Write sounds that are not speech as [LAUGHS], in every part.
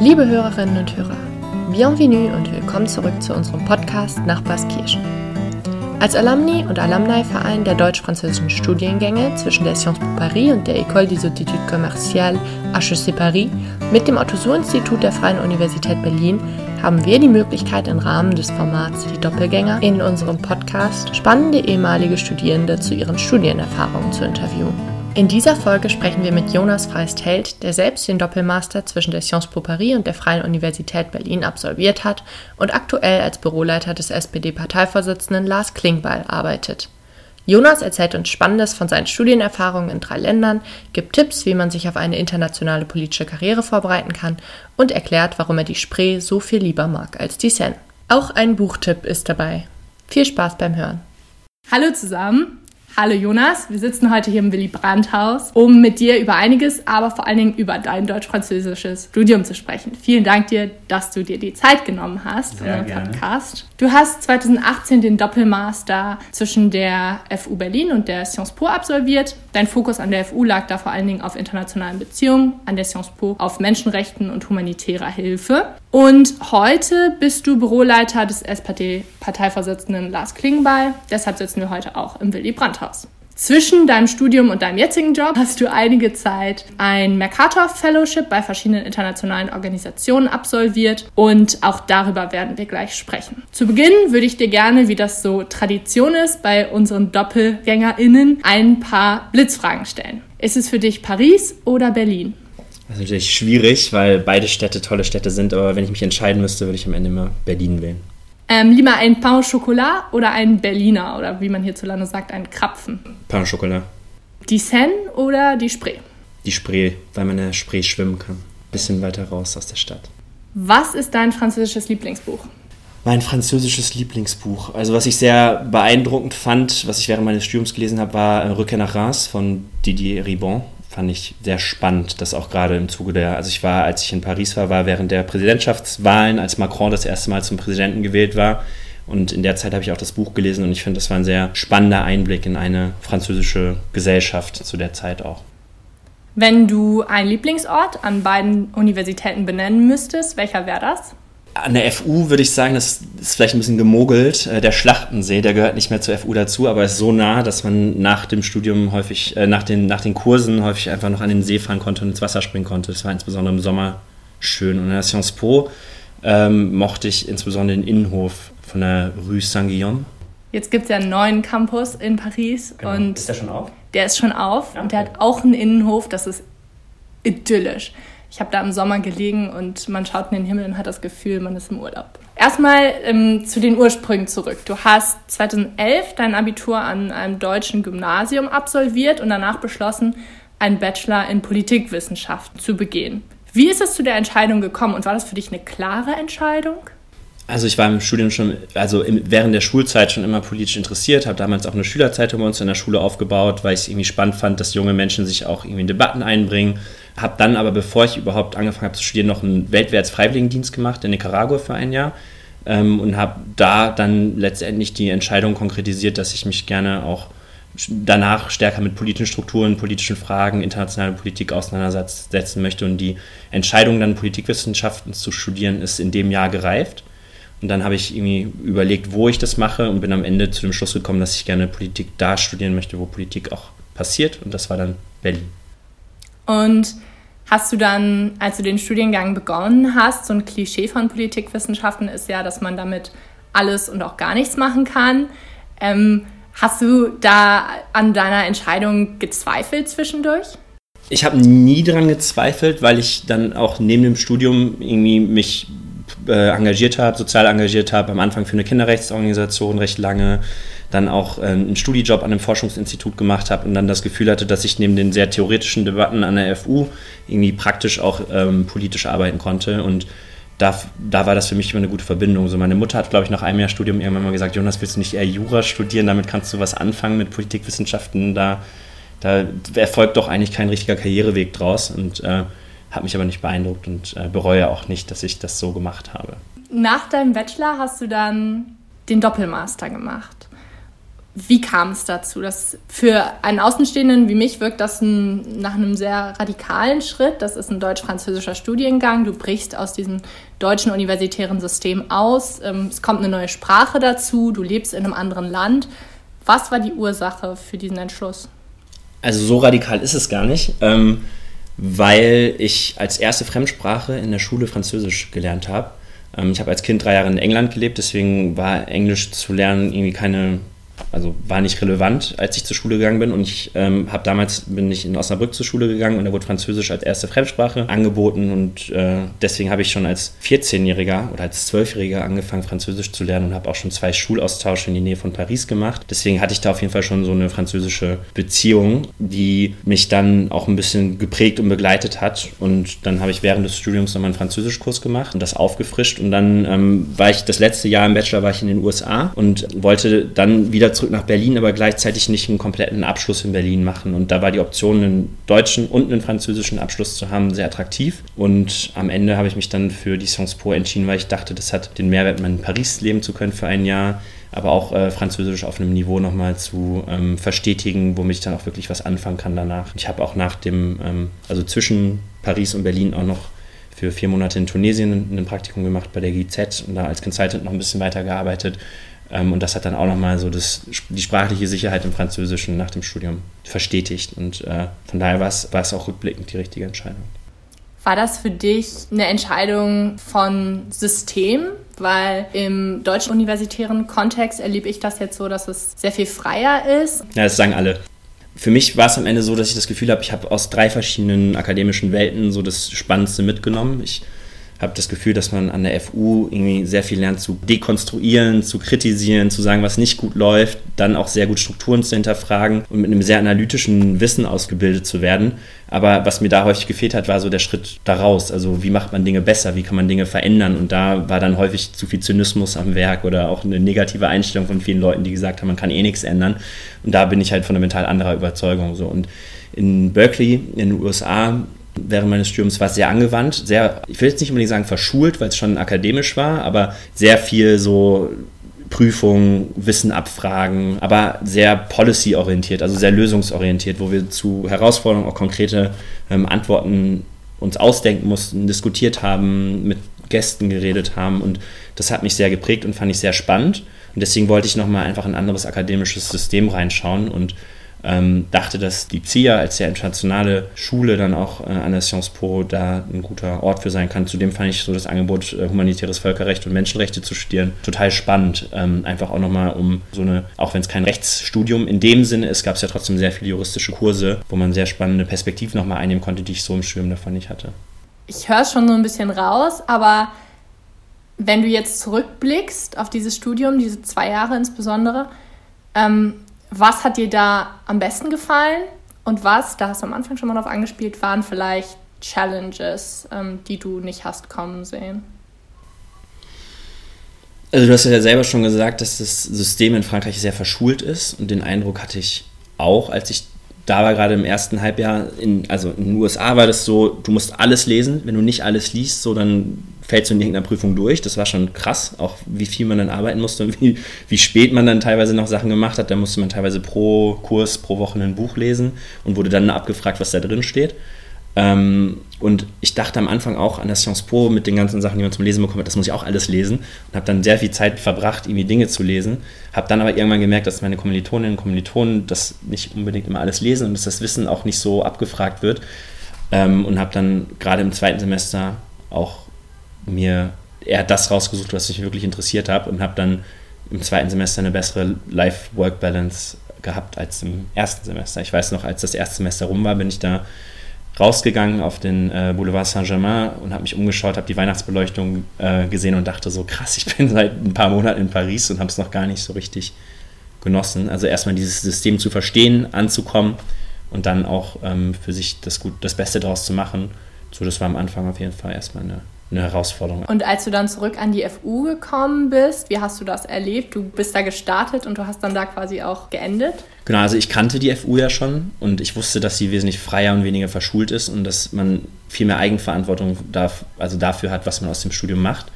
Liebe Hörerinnen und Hörer, bienvenue und willkommen zurück zu unserem Podcast Nachbarskirchen. Als Alumni und Alumni-Verein der deutsch-französischen Studiengänge zwischen der Sciences Po Paris und der École des Études Commerciales HEC Paris mit dem Otto-Suhr-Institut der Freien Universität Berlin haben wir die Möglichkeit, im Rahmen des Formats Die Doppelgänger in unserem Podcast spannende ehemalige Studierende zu ihren Studienerfahrungen zu interviewen. In dieser Folge sprechen wir mit Jonas Freist-Held, der selbst den Doppelmaster zwischen der Sciences Po Paris und der Freien Universität Berlin absolviert hat und aktuell als Büroleiter des SPD-Parteivorsitzenden Lars Klingbeil arbeitet. Jonas erzählt uns Spannendes von seinen Studienerfahrungen in drei Ländern, gibt Tipps, wie man sich auf eine internationale politische Karriere vorbereiten kann und erklärt, warum er die Spree so viel lieber mag als die Seine. Auch ein Buchtipp ist dabei. Viel Spaß beim Hören. Hallo zusammen, Hallo Jonas, wir sitzen heute hier im Willy Brandt Haus, um mit dir über einiges, aber vor allen Dingen über dein deutsch-französisches Studium zu sprechen. Vielen Dank dir, dass du dir die Zeit genommen hast Sehr für unseren Podcast. Du hast 2018 den Doppelmaster zwischen der FU Berlin und der Sciences Po absolviert. Dein Fokus an der FU lag da vor allen Dingen auf internationalen Beziehungen, an der Sciences Po auf Menschenrechten und humanitärer Hilfe. Und heute bist du Büroleiter des SPD-Parteivorsitzenden Lars Klingbeil. Deshalb sitzen wir heute auch im Willy Brandt-Haus. Zwischen deinem Studium und deinem jetzigen Job hast du einige Zeit ein Mercator Fellowship bei verschiedenen internationalen Organisationen absolviert und auch darüber werden wir gleich sprechen. Zu Beginn würde ich dir gerne, wie das so Tradition ist, bei unseren DoppelgängerInnen ein paar Blitzfragen stellen. Ist es für dich Paris oder Berlin? Das ist natürlich schwierig, weil beide Städte tolle Städte sind, aber wenn ich mich entscheiden müsste, würde ich am Ende immer Berlin wählen. Ähm, lieber ein Pain au Chocolat oder ein Berliner oder wie man hierzulande sagt, ein Krapfen? Pain au Chocolat. Die Seine oder die Spree? Die Spree, weil man in der Spree schwimmen kann. Bisschen weiter raus aus der Stadt. Was ist dein französisches Lieblingsbuch? Mein französisches Lieblingsbuch. Also was ich sehr beeindruckend fand, was ich während meines Studiums gelesen habe, war Rückkehr nach Reims von Didier Ribon fand ich sehr spannend, dass auch gerade im Zuge der, also ich war, als ich in Paris war, war während der Präsidentschaftswahlen, als Macron das erste Mal zum Präsidenten gewählt war. Und in der Zeit habe ich auch das Buch gelesen und ich finde, das war ein sehr spannender Einblick in eine französische Gesellschaft zu der Zeit auch. Wenn du einen Lieblingsort an beiden Universitäten benennen müsstest, welcher wäre das? An der FU würde ich sagen, das ist vielleicht ein bisschen gemogelt. Äh, der Schlachtensee, der gehört nicht mehr zur FU dazu, aber ist so nah, dass man nach dem Studium häufig, äh, nach, den, nach den Kursen häufig einfach noch an den See fahren konnte und ins Wasser springen konnte. Das war insbesondere im Sommer schön. Und in der Sciences Po ähm, mochte ich insbesondere den Innenhof von der Rue Saint-Guillaume. Jetzt gibt es ja einen neuen Campus in Paris. Genau. Und ist der schon auf? Der ist schon auf Ja, und der okay. hat auch einen Innenhof, das ist idyllisch. Ich habe da im Sommer gelegen und man schaut in den Himmel und hat das Gefühl, man ist im Urlaub. Erstmal ähm, zu den Ursprüngen zurück. Du hast 2011 dein Abitur an einem deutschen Gymnasium absolviert und danach beschlossen, einen Bachelor in Politikwissenschaften zu begehen. Wie ist es zu der Entscheidung gekommen und war das für dich eine klare Entscheidung? Also ich war im Studium schon, also während der Schulzeit schon immer politisch interessiert, habe damals auch eine Schülerzeitung bei uns in der Schule aufgebaut, weil ich es irgendwie spannend fand, dass junge Menschen sich auch irgendwie in Debatten einbringen. Habe dann aber, bevor ich überhaupt angefangen habe zu studieren, noch einen weltwärts Freiwilligendienst gemacht in Nicaragua für ein Jahr ähm, und habe da dann letztendlich die Entscheidung konkretisiert, dass ich mich gerne auch danach stärker mit politischen Strukturen, politischen Fragen, internationaler Politik auseinandersetzen möchte. Und die Entscheidung, dann Politikwissenschaften zu studieren, ist in dem Jahr gereift. Und dann habe ich irgendwie überlegt, wo ich das mache und bin am Ende zu dem Schluss gekommen, dass ich gerne Politik da studieren möchte, wo Politik auch passiert. Und das war dann Berlin. Und hast du dann, als du den Studiengang begonnen hast, so ein Klischee von Politikwissenschaften ist ja, dass man damit alles und auch gar nichts machen kann. Ähm, hast du da an deiner Entscheidung gezweifelt zwischendurch? Ich habe nie daran gezweifelt, weil ich dann auch neben dem Studium irgendwie mich äh, engagiert habe, sozial engagiert habe, am Anfang für eine Kinderrechtsorganisation recht lange, dann auch äh, einen Studijob an einem Forschungsinstitut gemacht habe und dann das Gefühl hatte, dass ich neben den sehr theoretischen Debatten an der FU irgendwie praktisch auch ähm, politisch arbeiten konnte und da, da war das für mich immer eine gute Verbindung. So meine Mutter hat, glaube ich, nach einem Jahr Studium irgendwann mal gesagt, Jonas, willst du nicht eher Jura studieren? Damit kannst du was anfangen mit Politikwissenschaften. Da, da erfolgt doch eigentlich kein richtiger Karriereweg draus und äh, hat mich aber nicht beeindruckt und äh, bereue auch nicht, dass ich das so gemacht habe. Nach deinem Bachelor hast du dann den Doppelmaster gemacht. Wie kam es dazu? Das für einen Außenstehenden wie mich wirkt das ein, nach einem sehr radikalen Schritt. Das ist ein deutsch-französischer Studiengang. Du brichst aus diesem deutschen universitären System aus. Ähm, es kommt eine neue Sprache dazu. Du lebst in einem anderen Land. Was war die Ursache für diesen Entschluss? Also so radikal ist es gar nicht, ähm, weil ich als erste Fremdsprache in der Schule Französisch gelernt habe. Ähm, ich habe als Kind drei Jahre in England gelebt, deswegen war Englisch zu lernen irgendwie keine also war nicht relevant, als ich zur Schule gegangen bin. Und ich ähm, habe damals bin ich in Osnabrück zur Schule gegangen und da wurde Französisch als erste Fremdsprache angeboten. Und äh, deswegen habe ich schon als 14-Jähriger oder als 12-Jähriger angefangen, Französisch zu lernen und habe auch schon zwei Schulaustausche in die Nähe von Paris gemacht. Deswegen hatte ich da auf jeden Fall schon so eine französische Beziehung, die mich dann auch ein bisschen geprägt und begleitet hat. Und dann habe ich während des Studiums nochmal einen Französischkurs gemacht und das aufgefrischt. Und dann ähm, war ich das letzte Jahr im Bachelor war ich in den USA und wollte dann wieder zurück nach Berlin, aber gleichzeitig nicht einen kompletten Abschluss in Berlin machen. Und da war die Option, einen deutschen und einen französischen Abschluss zu haben, sehr attraktiv. Und am Ende habe ich mich dann für die Sciences Po entschieden, weil ich dachte, das hat den Mehrwert, in Paris leben zu können für ein Jahr aber auch äh, Französisch auf einem Niveau nochmal zu ähm, verstetigen, womit ich dann auch wirklich was anfangen kann danach. Ich habe auch nach dem, ähm, also zwischen Paris und Berlin auch noch für vier Monate in Tunesien ein Praktikum gemacht bei der GZ und da als Consultant noch ein bisschen weitergearbeitet und das hat dann auch nochmal so das, die sprachliche Sicherheit im Französischen nach dem Studium verstetigt. Und äh, von daher war es, war es auch rückblickend die richtige Entscheidung. War das für dich eine Entscheidung von System? Weil im deutschen universitären Kontext erlebe ich das jetzt so, dass es sehr viel freier ist. Ja, das sagen alle. Für mich war es am Ende so, dass ich das Gefühl habe, ich habe aus drei verschiedenen akademischen Welten so das Spannendste mitgenommen. Ich habe das Gefühl, dass man an der FU irgendwie sehr viel lernt zu dekonstruieren, zu kritisieren, zu sagen, was nicht gut läuft, dann auch sehr gut Strukturen zu hinterfragen und mit einem sehr analytischen Wissen ausgebildet zu werden. Aber was mir da häufig gefehlt hat, war so der Schritt daraus. Also wie macht man Dinge besser, wie kann man Dinge verändern? Und da war dann häufig zu viel Zynismus am Werk oder auch eine negative Einstellung von vielen Leuten, die gesagt haben, man kann eh nichts ändern. Und da bin ich halt fundamental anderer Überzeugung. So. Und in Berkeley in den USA während meines Studiums war es sehr angewandt, sehr, ich will jetzt nicht unbedingt sagen verschult, weil es schon akademisch war, aber sehr viel so Prüfungen, Wissen abfragen, aber sehr policy-orientiert, also sehr lösungsorientiert, wo wir zu Herausforderungen auch konkrete ähm, Antworten uns ausdenken mussten, diskutiert haben, mit Gästen geredet haben und das hat mich sehr geprägt und fand ich sehr spannend. Und deswegen wollte ich nochmal einfach ein anderes akademisches System reinschauen und ähm, dachte, dass die CIA als sehr internationale Schule dann auch äh, an der Sciences Po da ein guter Ort für sein kann. Zudem fand ich so das Angebot, äh, humanitäres Völkerrecht und Menschenrechte zu studieren, total spannend. Ähm, einfach auch nochmal um so eine, auch wenn es kein Rechtsstudium in dem Sinne ist, gab es ja trotzdem sehr viele juristische Kurse, wo man sehr spannende Perspektiven nochmal einnehmen konnte, die ich so im Studium davon nicht hatte. Ich höre schon so ein bisschen raus, aber wenn du jetzt zurückblickst auf dieses Studium, diese zwei Jahre insbesondere, ähm, was hat dir da am besten gefallen? Und was, da hast du am Anfang schon mal drauf angespielt, waren vielleicht Challenges, ähm, die du nicht hast kommen sehen? Also du hast ja selber schon gesagt, dass das System in Frankreich sehr verschult ist. Und den Eindruck hatte ich auch, als ich da war gerade im ersten Halbjahr, in, also in den USA war das so, du musst alles lesen, wenn du nicht alles liest, so dann fällst du in irgendeiner Prüfung durch. Das war schon krass, auch wie viel man dann arbeiten musste und wie, wie spät man dann teilweise noch Sachen gemacht hat. Da musste man teilweise pro Kurs, pro Woche ein Buch lesen und wurde dann abgefragt, was da drin steht. Ähm, und ich dachte am Anfang auch an der Sciences Po mit den ganzen Sachen, die man zum Lesen bekommt, das muss ich auch alles lesen. Und habe dann sehr viel Zeit verbracht, irgendwie Dinge zu lesen. Habe dann aber irgendwann gemerkt, dass meine Kommilitoninnen und Kommilitonen das nicht unbedingt immer alles lesen und dass das Wissen auch nicht so abgefragt wird. Ähm, und habe dann gerade im zweiten Semester auch mir eher das rausgesucht, was mich wirklich interessiert habe und habe dann im zweiten Semester eine bessere Life-Work-Balance gehabt als im ersten Semester. Ich weiß noch, als das erste Semester rum war, bin ich da rausgegangen auf den äh, Boulevard Saint-Germain und habe mich umgeschaut, habe die Weihnachtsbeleuchtung äh, gesehen und dachte so, krass, ich bin [LAUGHS] seit ein paar Monaten in Paris und habe es noch gar nicht so richtig genossen. Also erstmal dieses System zu verstehen, anzukommen und dann auch ähm, für sich das, gut, das Beste daraus zu machen. So, das war am Anfang auf jeden Fall erstmal eine eine Herausforderung. Und als du dann zurück an die FU gekommen bist, wie hast du das erlebt? Du bist da gestartet und du hast dann da quasi auch geendet? Genau, also ich kannte die FU ja schon und ich wusste, dass sie wesentlich freier und weniger verschult ist und dass man viel mehr Eigenverantwortung darf, also dafür hat, was man aus dem Studium macht.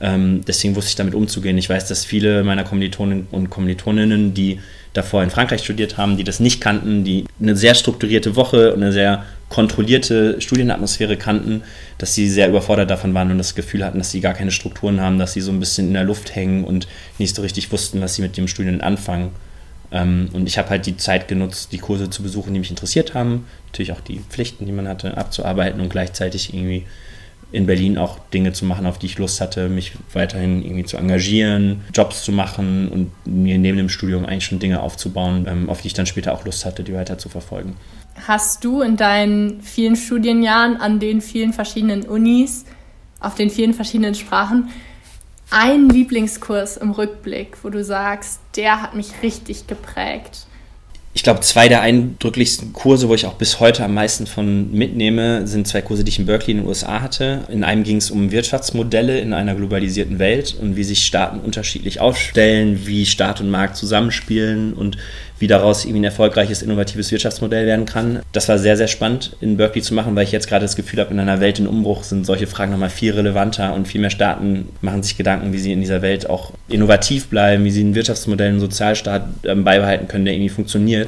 Ähm, deswegen wusste ich damit umzugehen. Ich weiß, dass viele meiner Kommilitonen und Kommilitoninnen, die davor in Frankreich studiert haben, die das nicht kannten, die eine sehr strukturierte Woche und eine sehr kontrollierte Studienatmosphäre kannten, dass sie sehr überfordert davon waren und das Gefühl hatten, dass sie gar keine Strukturen haben, dass sie so ein bisschen in der Luft hängen und nicht so richtig wussten, was sie mit dem Studium anfangen. Ähm, und ich habe halt die Zeit genutzt, die Kurse zu besuchen, die mich interessiert haben, natürlich auch die Pflichten, die man hatte, abzuarbeiten und gleichzeitig irgendwie in Berlin auch Dinge zu machen, auf die ich Lust hatte, mich weiterhin irgendwie zu engagieren, Jobs zu machen und mir neben dem Studium eigentlich schon Dinge aufzubauen, ähm, auf die ich dann später auch Lust hatte, die weiter zu verfolgen. Hast du in deinen vielen Studienjahren an den vielen verschiedenen Unis, auf den vielen verschiedenen Sprachen, einen Lieblingskurs im Rückblick, wo du sagst, der hat mich richtig geprägt? Ich glaube, zwei der eindrücklichsten Kurse, wo ich auch bis heute am meisten von mitnehme, sind zwei Kurse, die ich in Berkeley in den USA hatte. In einem ging es um Wirtschaftsmodelle in einer globalisierten Welt und wie sich Staaten unterschiedlich aufstellen, wie Staat und Markt zusammenspielen und wie daraus irgendwie ein erfolgreiches, innovatives Wirtschaftsmodell werden kann. Das war sehr, sehr spannend in Berkeley zu machen, weil ich jetzt gerade das Gefühl habe, in einer Welt in Umbruch sind solche Fragen nochmal viel relevanter und viel mehr Staaten machen sich Gedanken, wie sie in dieser Welt auch innovativ bleiben, wie sie ein Wirtschaftsmodell, einen Sozialstaat ähm, beibehalten können, der irgendwie funktioniert.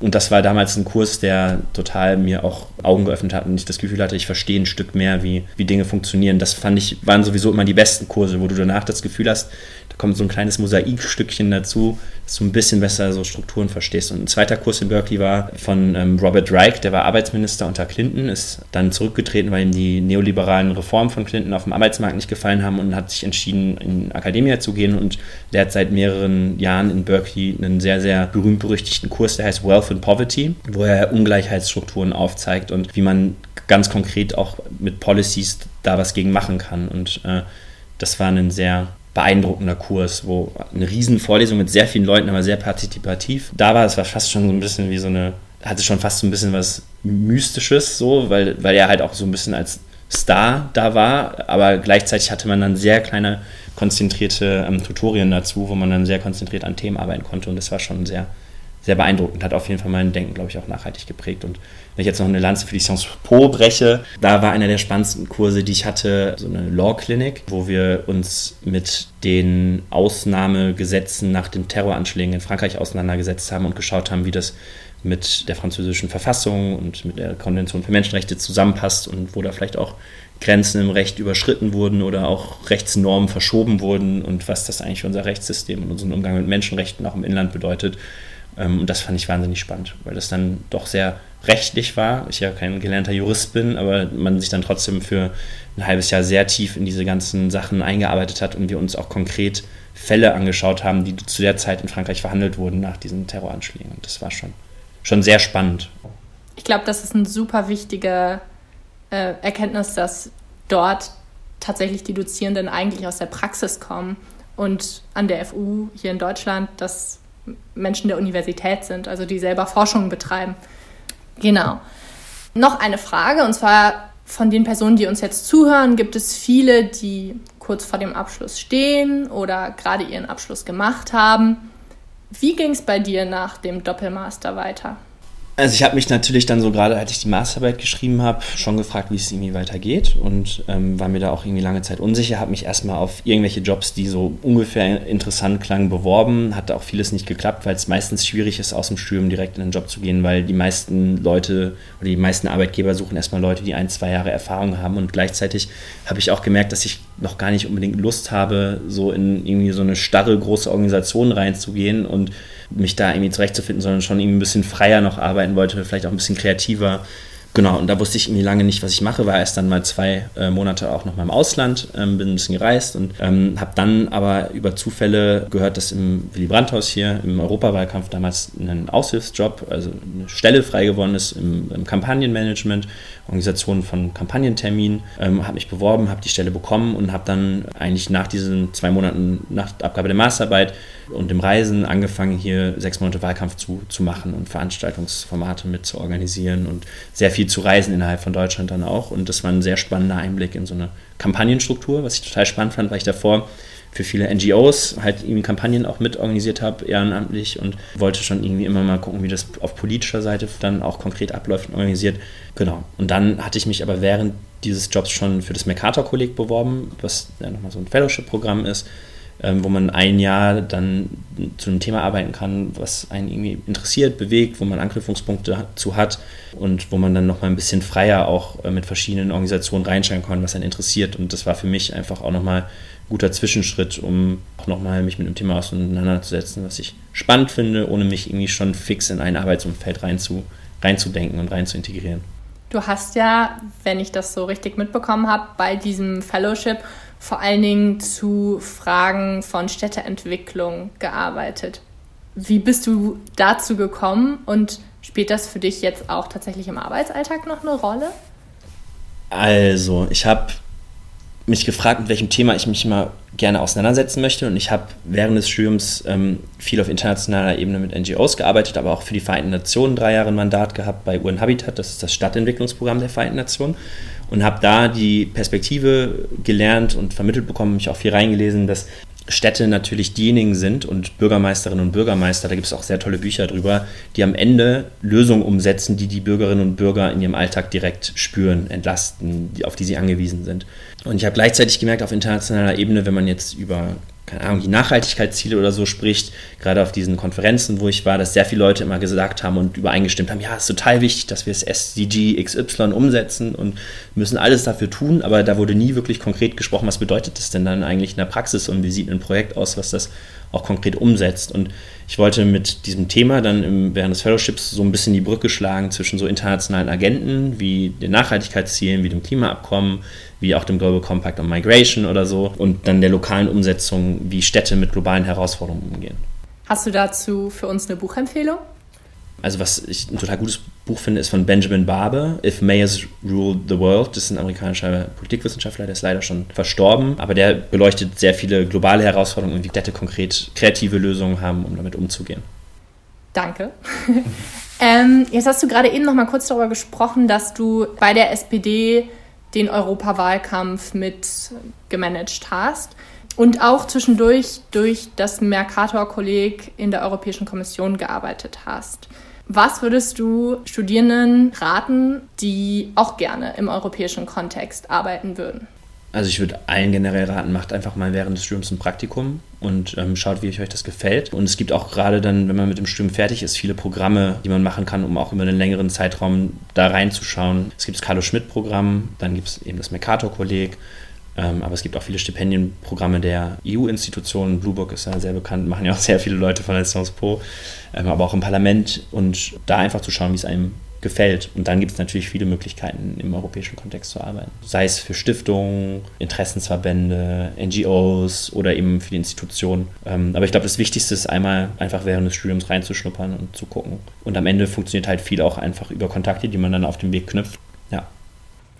Und das war damals ein Kurs, der total mir auch Augen geöffnet hat und ich das Gefühl hatte, ich verstehe ein Stück mehr, wie, wie Dinge funktionieren. Das fand ich, waren sowieso immer die besten Kurse, wo du danach das Gefühl hast, da kommt so ein kleines Mosaikstückchen dazu, dass du ein bisschen besser so Strukturen verstehst. Und ein zweiter Kurs in Berkeley war von ähm, Robert Reich, der war Arbeitsminister unter Clinton, ist dann zurückgetreten, weil ihm die neoliberalen Reformen von Clinton auf dem Arbeitsmarkt nicht gefallen haben und hat sich entschieden, in Akademie zu gehen und lehrt seit mehreren Jahren in Berkeley einen sehr, sehr berühmt-berüchtigten Kurs, der heißt Wealth and Poverty, wo er Ungleichheitsstrukturen aufzeigt und wie man ganz konkret auch mit Policies da was gegen machen kann. Und äh, das war ein sehr beeindruckender Kurs, wo eine riesen Vorlesung mit sehr vielen Leuten, aber sehr partizipativ. Da war es war fast schon so ein bisschen wie so eine, hatte schon fast so ein bisschen was Mystisches, so, weil, weil er halt auch so ein bisschen als Star da war, aber gleichzeitig hatte man dann sehr kleine konzentrierte ähm, Tutorien dazu, wo man dann sehr konzentriert an Themen arbeiten konnte und das war schon sehr, sehr beeindruckend, hat auf jeden Fall mein Denken, glaube ich, auch nachhaltig geprägt und wenn ich jetzt noch eine Lanze für die Sciences Po breche, da war einer der spannendsten Kurse, die ich hatte, so eine Law Clinic, wo wir uns mit den Ausnahmegesetzen nach den Terroranschlägen in Frankreich auseinandergesetzt haben und geschaut haben, wie das mit der französischen Verfassung und mit der Konvention für Menschenrechte zusammenpasst und wo da vielleicht auch Grenzen im Recht überschritten wurden oder auch Rechtsnormen verschoben wurden und was das eigentlich für unser Rechtssystem und unseren Umgang mit Menschenrechten auch im Inland bedeutet. Ähm, und das fand ich wahnsinnig spannend, weil das dann doch sehr rechtlich war. Ich ja kein gelernter Jurist bin, aber man sich dann trotzdem für ein halbes Jahr sehr tief in diese ganzen Sachen eingearbeitet hat und wir uns auch konkret Fälle angeschaut haben, die zu der Zeit in Frankreich verhandelt wurden nach diesen Terroranschlägen. Und das war schon, schon sehr spannend. Ich glaube, das ist eine super wichtige äh, Erkenntnis, dass dort tatsächlich die Dozierenden eigentlich aus der Praxis kommen und an der FU hier in Deutschland das Menschen der Universität sind, also die selber Forschung betreiben. Genau. Noch eine Frage, und zwar von den Personen, die uns jetzt zuhören, gibt es viele, die kurz vor dem Abschluss stehen oder gerade ihren Abschluss gemacht haben. Wie ging es bei dir nach dem Doppelmaster weiter? Also ich habe mich natürlich dann so gerade, als ich die Masterarbeit geschrieben habe, schon gefragt, wie es irgendwie weitergeht und ähm, war mir da auch irgendwie lange Zeit unsicher, habe mich erstmal auf irgendwelche Jobs, die so ungefähr interessant klangen, beworben, hatte auch vieles nicht geklappt, weil es meistens schwierig ist, aus dem Studium direkt in den Job zu gehen, weil die meisten Leute oder die meisten Arbeitgeber suchen erstmal Leute, die ein, zwei Jahre Erfahrung haben und gleichzeitig habe ich auch gemerkt, dass ich noch gar nicht unbedingt Lust habe, so in irgendwie so eine starre große Organisation reinzugehen und mich da irgendwie zurechtzufinden, sondern schon irgendwie ein bisschen freier noch arbeiten wollte, vielleicht auch ein bisschen kreativer. Genau, und da wusste ich irgendwie lange nicht, was ich mache, war erst dann mal zwei äh, Monate auch noch mal im Ausland, ähm, bin ein bisschen gereist und ähm, habe dann aber über Zufälle gehört, dass im Willy Brandt-Haus hier im Europawahlkampf damals ein Aushilfsjob, also eine Stelle frei geworden ist im, im Kampagnenmanagement, Organisation von Kampagnenterminen, ähm, habe mich beworben, habe die Stelle bekommen und habe dann eigentlich nach diesen zwei Monaten nach Abgabe der Masterarbeit und dem Reisen angefangen, hier sechs Monate Wahlkampf zu, zu machen und Veranstaltungsformate mit zu organisieren und sehr viel zu reisen innerhalb von Deutschland dann auch. Und das war ein sehr spannender Einblick in so eine Kampagnenstruktur, was ich total spannend fand, weil ich davor für viele NGOs halt irgendwie Kampagnen auch mitorganisiert habe, ehrenamtlich und wollte schon irgendwie immer mal gucken, wie das auf politischer Seite dann auch konkret abläuft und organisiert. Genau. Und dann hatte ich mich aber während dieses Jobs schon für das Mercator-Kolleg beworben, was ja nochmal so ein Fellowship-Programm ist, ähm, wo man ein Jahr dann zu einem Thema arbeiten kann, was einen irgendwie interessiert, bewegt, wo man Anknüpfungspunkte zu hat und wo man dann nochmal ein bisschen freier auch äh, mit verschiedenen Organisationen reinschauen kann, was einen interessiert. Und das war für mich einfach auch nochmal ein guter Zwischenschritt, um auch nochmal mich mit einem Thema auseinanderzusetzen, was ich spannend finde, ohne mich irgendwie schon fix in ein Arbeitsumfeld reinzu, reinzudenken und rein zu integrieren. Du hast ja, wenn ich das so richtig mitbekommen habe, bei diesem Fellowship vor allen Dingen zu Fragen von Städteentwicklung gearbeitet. Wie bist du dazu gekommen und spielt das für dich jetzt auch tatsächlich im Arbeitsalltag noch eine Rolle? Also, ich habe mich gefragt, mit welchem Thema ich mich immer gerne auseinandersetzen möchte. Und ich habe während des Studiums ähm, viel auf internationaler Ebene mit NGOs gearbeitet, aber auch für die Vereinten Nationen drei Jahre ein Mandat gehabt bei UN Habitat, das ist das Stadtentwicklungsprogramm der Vereinten Nationen und habe da die Perspektive gelernt und vermittelt bekommen, mich auch viel reingelesen, dass Städte natürlich diejenigen sind und Bürgermeisterinnen und Bürgermeister, da gibt es auch sehr tolle Bücher drüber, die am Ende Lösungen umsetzen, die die Bürgerinnen und Bürger in ihrem Alltag direkt spüren, entlasten, auf die sie angewiesen sind. Und ich habe gleichzeitig gemerkt, auf internationaler Ebene, wenn man jetzt über keine Ahnung, die Nachhaltigkeitsziele oder so spricht, gerade auf diesen Konferenzen, wo ich war, dass sehr viele Leute immer gesagt haben und übereingestimmt haben, ja, es ist total wichtig, dass wir das SDG XY umsetzen und müssen alles dafür tun, aber da wurde nie wirklich konkret gesprochen, was bedeutet das denn dann eigentlich in der Praxis und wie sieht ein Projekt aus, was das auch konkret umsetzt. Und ich wollte mit diesem Thema dann im, während des Fellowships so ein bisschen die Brücke schlagen zwischen so internationalen Agenten wie den Nachhaltigkeitszielen, wie dem Klimaabkommen, wie auch dem Global Compact on Migration oder so und dann der lokalen Umsetzung, wie Städte mit globalen Herausforderungen umgehen. Hast du dazu für uns eine Buchempfehlung? Also was ich ein total gutes Buch finde, ist von Benjamin Barber, If Mayors Rule the World. Das ist ein amerikanischer Politikwissenschaftler, der ist leider schon verstorben, aber der beleuchtet sehr viele globale Herausforderungen und wie Städte konkret kreative Lösungen haben, um damit umzugehen. Danke. [LAUGHS] ähm, jetzt hast du gerade eben noch mal kurz darüber gesprochen, dass du bei der SPD den Europawahlkampf mit gemanagt hast und auch zwischendurch durch das Mercator-Kolleg in der Europäischen Kommission gearbeitet hast. Was würdest du Studierenden raten, die auch gerne im europäischen Kontext arbeiten würden? Also ich würde allen generell raten, macht einfach mal während des Studiums ein Praktikum und ähm, schaut, wie euch das gefällt. Und es gibt auch gerade dann, wenn man mit dem Studium fertig ist, viele Programme, die man machen kann, um auch über einen längeren Zeitraum da reinzuschauen. Es gibt das Carlo Schmidt-Programm, dann gibt es eben das Mercator-Kolleg, aber es gibt auch viele Stipendienprogramme der EU-Institutionen. Bluebook ist ja sehr bekannt, machen ja auch sehr viele Leute von der Sciences Po, ähm, aber auch im Parlament und da einfach zu schauen, wie es einem gefällt. Und dann gibt es natürlich viele Möglichkeiten, im europäischen Kontext zu arbeiten. Sei es für Stiftungen, Interessensverbände, NGOs oder eben für die Institutionen. Ähm, aber ich glaube, das Wichtigste ist einmal einfach während des Studiums reinzuschnuppern und zu gucken. Und am Ende funktioniert halt viel auch einfach über Kontakte, die man dann auf dem Weg knüpft. Ja.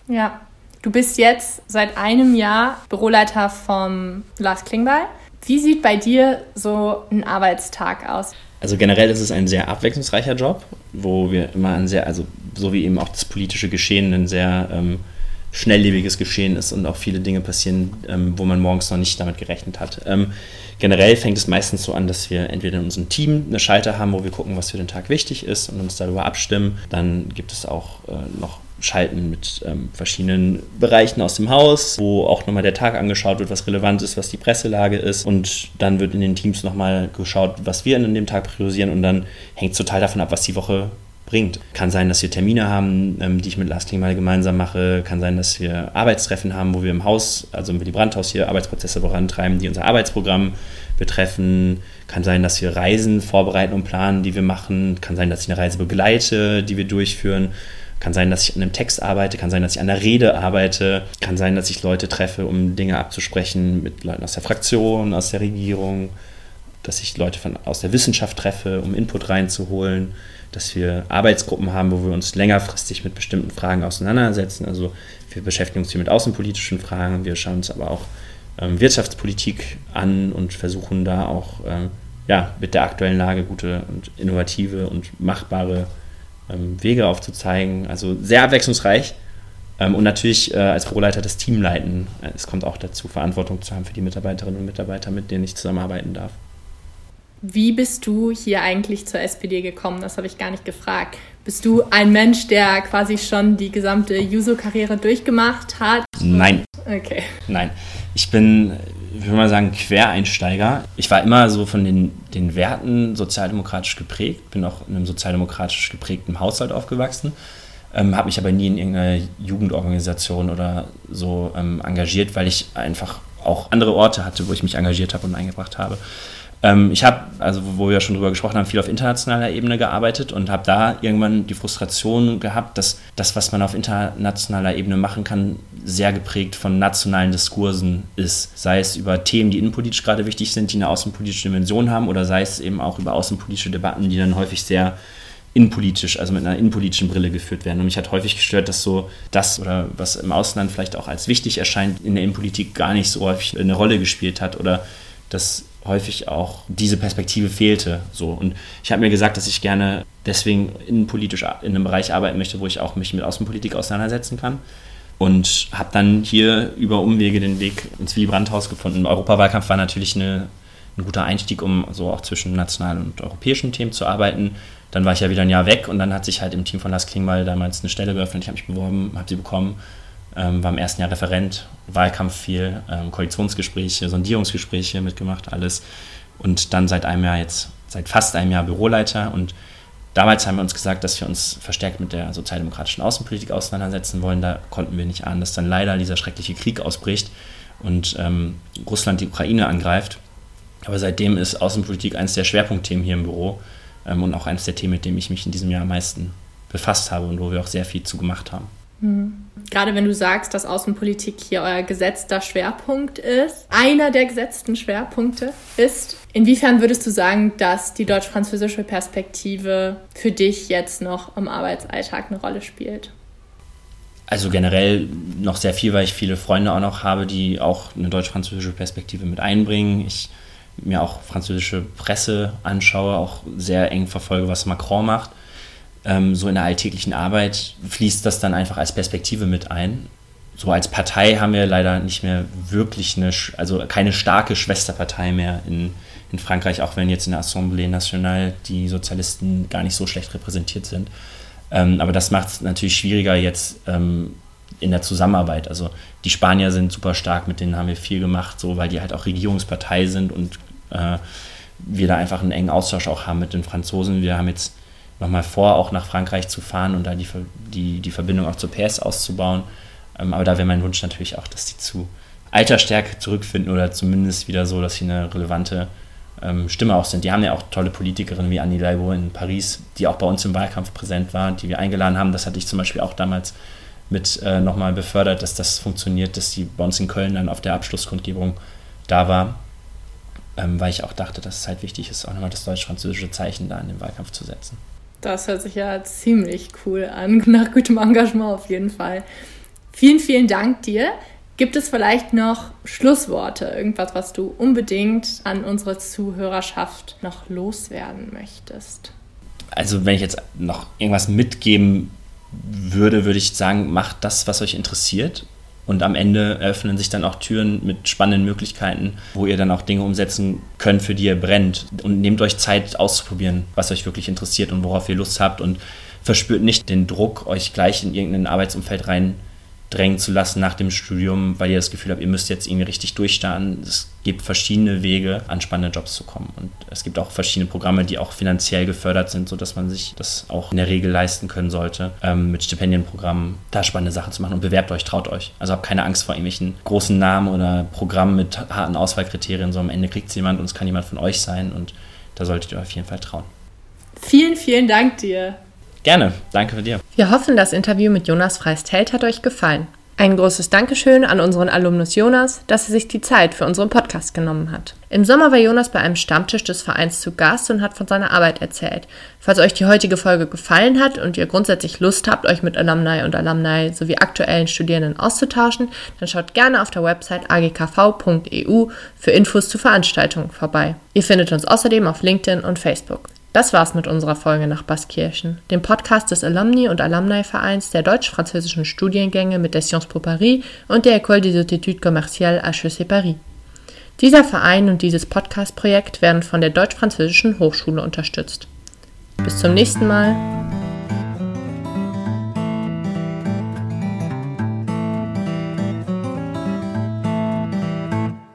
Ja, Du bist jetzt seit einem Jahr Büroleiter vom Lars Klingbeil. Wie sieht bei dir so ein Arbeitstag aus? Also generell ist es ein sehr abwechslungsreicher Job, wo wir immer ein sehr, also so wie eben auch das politische Geschehen ein sehr ähm, schnelllebiges Geschehen ist und auch viele Dinge passieren, ähm, wo man morgens noch nicht damit gerechnet hat. Ähm, generell fängt es meistens so an, dass wir entweder in unserem Team eine Schalter haben, wo wir gucken, was für den Tag wichtig ist und uns darüber abstimmen. Dann gibt es auch äh, noch Schalten mit ähm, verschiedenen Bereichen aus dem Haus, wo auch nochmal der Tag angeschaut wird, was relevant ist, was die Presselage ist. Und dann wird in den Teams nochmal geschaut, was wir an dem Tag priorisieren. Und dann hängt es total davon ab, was die Woche bringt. Kann sein, dass wir Termine haben, ähm, die ich mit Lars Klingbeil gemeinsam mache. Kann sein, dass wir Arbeitstreffen haben, wo wir im Haus, also im Willy Brandt-Haus hier Arbeitsprozesse vorantreiben, die unser Arbeitsprogramm betreffen. Kann sein, dass wir Reisen vorbereiten und planen, die wir machen. Kann sein, dass ich eine Reise begleite, die wir durchführen. Kann sein, dass ich an einem Text arbeite, kann sein, dass ich an der Rede arbeite, kann sein, dass ich Leute treffe, um Dinge abzusprechen mit Leuten aus der Fraktion, aus der Regierung, dass ich Leute von, aus der Wissenschaft treffe, um Input reinzuholen, dass wir Arbeitsgruppen haben, wo wir uns längerfristig mit bestimmten Fragen auseinandersetzen. Also wir beschäftigen uns hier mit außenpolitischen Fragen, wir schauen uns aber auch ähm, Wirtschaftspolitik an und versuchen da auch ähm, ja, mit der aktuellen Lage gute und innovative und machbare Wege aufzuzeigen. Also sehr abwechslungsreich Ähm, und natürlich äh, als Büroleiter das Team leiten. Es kommt auch dazu, Verantwortung zu haben für die Mitarbeiterinnen und Mitarbeiter, mit denen ich zusammenarbeiten darf. Wie bist du hier eigentlich zur SPD gekommen? Das habe ich gar nicht gefragt. Bist du ein Mensch, der quasi schon die gesamte Juso-Karriere durchgemacht hat? Nein. Okay. Nein. Ich bin, ich würde mal sagen, Quereinsteiger. Ich war immer so von den, den Werten sozialdemokratisch geprägt, bin auch in einem sozialdemokratisch geprägten Haushalt aufgewachsen, ähm, habe mich aber nie in irgendeiner Jugendorganisation oder so ähm, engagiert, weil ich einfach auch andere Orte hatte, wo ich mich engagiert habe und eingebracht habe. Ähm, ich habe, also wo wir schon drüber gesprochen haben, viel auf internationaler Ebene gearbeitet und habe da irgendwann die Frustration gehabt, dass das, was man auf internationaler Ebene machen kann, sehr geprägt von nationalen Diskursen ist. Sei es über Themen, die innenpolitisch gerade wichtig sind, die eine außenpolitische Dimension haben, oder sei es eben auch über außenpolitische Debatten, die dann häufig sehr innenpolitisch, also mit einer innenpolitischen Brille geführt werden. Und mich hat häufig gestört, dass so das oder was im Ausland vielleicht auch als wichtig erscheint, in der Innenpolitik gar nicht so häufig eine Rolle gespielt hat oder dass häufig auch diese Perspektive fehlte. So. Und ich habe mir gesagt, dass ich gerne deswegen innenpolitisch in einem Bereich arbeiten möchte, wo ich auch mich mit Außenpolitik auseinandersetzen kann. Und habe dann hier über Umwege den Weg ins Willy Brandt-Haus gefunden. Im Europawahlkampf war natürlich eine, ein guter Einstieg, um so auch zwischen nationalen und europäischen Themen zu arbeiten. Dann war ich ja wieder ein Jahr weg und dann hat sich halt im Team von Lars Klingbeil damals eine Stelle geöffnet. Ich habe mich beworben, habe sie bekommen ähm, war im ersten Jahr Referent, Wahlkampf viel, ähm, Koalitionsgespräche, Sondierungsgespräche mitgemacht, alles. Und dann seit einem Jahr jetzt, seit fast einem Jahr Büroleiter. Und damals haben wir uns gesagt, dass wir uns verstärkt mit der sozialdemokratischen Außenpolitik auseinandersetzen wollen. Da konnten wir nicht ahnen, dass dann leider dieser schreckliche Krieg ausbricht und ähm, Russland die Ukraine angreift. Aber seitdem ist Außenpolitik eines der Schwerpunktthemen hier im Büro ähm, und auch eines der Themen, mit dem ich mich in diesem Jahr am meisten befasst habe und wo wir auch sehr viel zu gemacht haben. Mhm. Gerade wenn du sagst, dass Außenpolitik hier euer gesetzter Schwerpunkt ist, einer der gesetzten Schwerpunkte ist, inwiefern würdest du sagen, dass die deutsch-französische Perspektive für dich jetzt noch im Arbeitsalltag eine Rolle spielt? Also generell noch sehr viel, weil ich viele Freunde auch noch habe, die auch eine deutsch-französische Perspektive mit einbringen. Ich mir auch französische Presse anschaue, auch sehr eng verfolge, was Macron macht ähm, so in der alltäglichen Arbeit fließt das dann einfach als Perspektive mit ein. So als Partei haben wir leider nicht mehr wirklich eine, also keine starke Schwesterpartei mehr in, in Frankreich, auch wenn jetzt in der Assemblée Nationale die Sozialisten gar nicht so schlecht repräsentiert sind. Ähm, aber das macht es natürlich schwieriger jetzt ähm, in der Zusammenarbeit. Also die Spanier sind super stark, mit denen haben wir viel gemacht, so weil die halt auch Regierungspartei sind und äh, wir da einfach einen engen Austausch auch haben mit den Franzosen. Wir haben jetzt nochmal vor, auch nach Frankreich zu fahren und da die, die, die Verbindung auch zur PS auszubauen. Ähm, aber da wäre mein Wunsch natürlich auch, dass die zu alter Stärke zurückfinden oder zumindest wieder so, dass sie eine relevante ähm, Stimme auch sind. Die haben ja auch tolle Politikerinnen wie Annie Leibo in Paris, die auch bei uns im Wahlkampf präsent war, die wir eingeladen haben. Das hatte ich zum Beispiel auch damals mit äh, nochmal befördert, dass das funktioniert, dass die bei uns in Köln dann auf der Abschlusskundgebung da war. Ähm, weil ich auch dachte, dass es halt wichtig ist, auch nochmal das deutsch-französische Zeichen da in den Wahlkampf zu setzen. Das hört sich ja ziemlich cool an, [LAUGHS] nach gutem Engagement auf jeden Fall. Vielen, vielen Dank dir. Gibt es vielleicht noch Schlussworte, irgendwas, was du unbedingt an unsere Zuhörerschaft noch loswerden möchtest? Also wenn ich jetzt noch irgendwas mitgeben würde, würde ich sagen, macht das, was euch interessiert und am Ende eröffnen sich dann auch Türen mit spannenden Möglichkeiten, wo ihr dann auch Dinge umsetzen könnt, für die ihr brennt. Und nehmt euch Zeit auszuprobieren, was euch wirklich interessiert und worauf ihr Lust habt. Und verspürt nicht den Druck, euch gleich in irgendein Arbeitsumfeld rein drängen zu lassen nach dem Studium, weil ihr das Gefühl habt, ihr müsst jetzt irgendwie richtig durchstarten. Es gibt verschiedene Wege, an spannende Jobs zu kommen. Und es gibt auch verschiedene Programme, die auch finanziell gefördert sind, sodass man sich das auch in der Regel leisten können sollte, ähm, mit Stipendienprogrammen da spannende Sachen zu machen. Und bewerbt euch, traut euch. Also habt keine Angst vor irgendwelchen großen Namen oder Programmen mit harten Auswahlkriterien, so am Ende kriegt es jemand und es kann jemand von euch sein. Und da solltet ihr auf jeden Fall trauen. Vielen, vielen Dank dir. Gerne, danke für dir. Wir hoffen, das Interview mit Jonas Freist-Held hat euch gefallen. Ein großes Dankeschön an unseren Alumnus Jonas, dass er sich die Zeit für unseren Podcast genommen hat. Im Sommer war Jonas bei einem Stammtisch des Vereins zu Gast und hat von seiner Arbeit erzählt. Falls euch die heutige Folge gefallen hat und ihr grundsätzlich Lust habt, euch mit Alumni und Alumni sowie aktuellen Studierenden auszutauschen, dann schaut gerne auf der Website agkv.eu für Infos zu Veranstaltungen vorbei. Ihr findet uns außerdem auf LinkedIn und Facebook. Das war's mit unserer Folge nach Baskirchen, dem Podcast des Alumni- und Alumni-Vereins der deutsch-französischen Studiengänge mit der Sciences Po Paris und der École des Études Commerciales HEC Paris. Dieser Verein und dieses Podcast-Projekt werden von der Deutsch-Französischen Hochschule unterstützt. Bis zum nächsten Mal.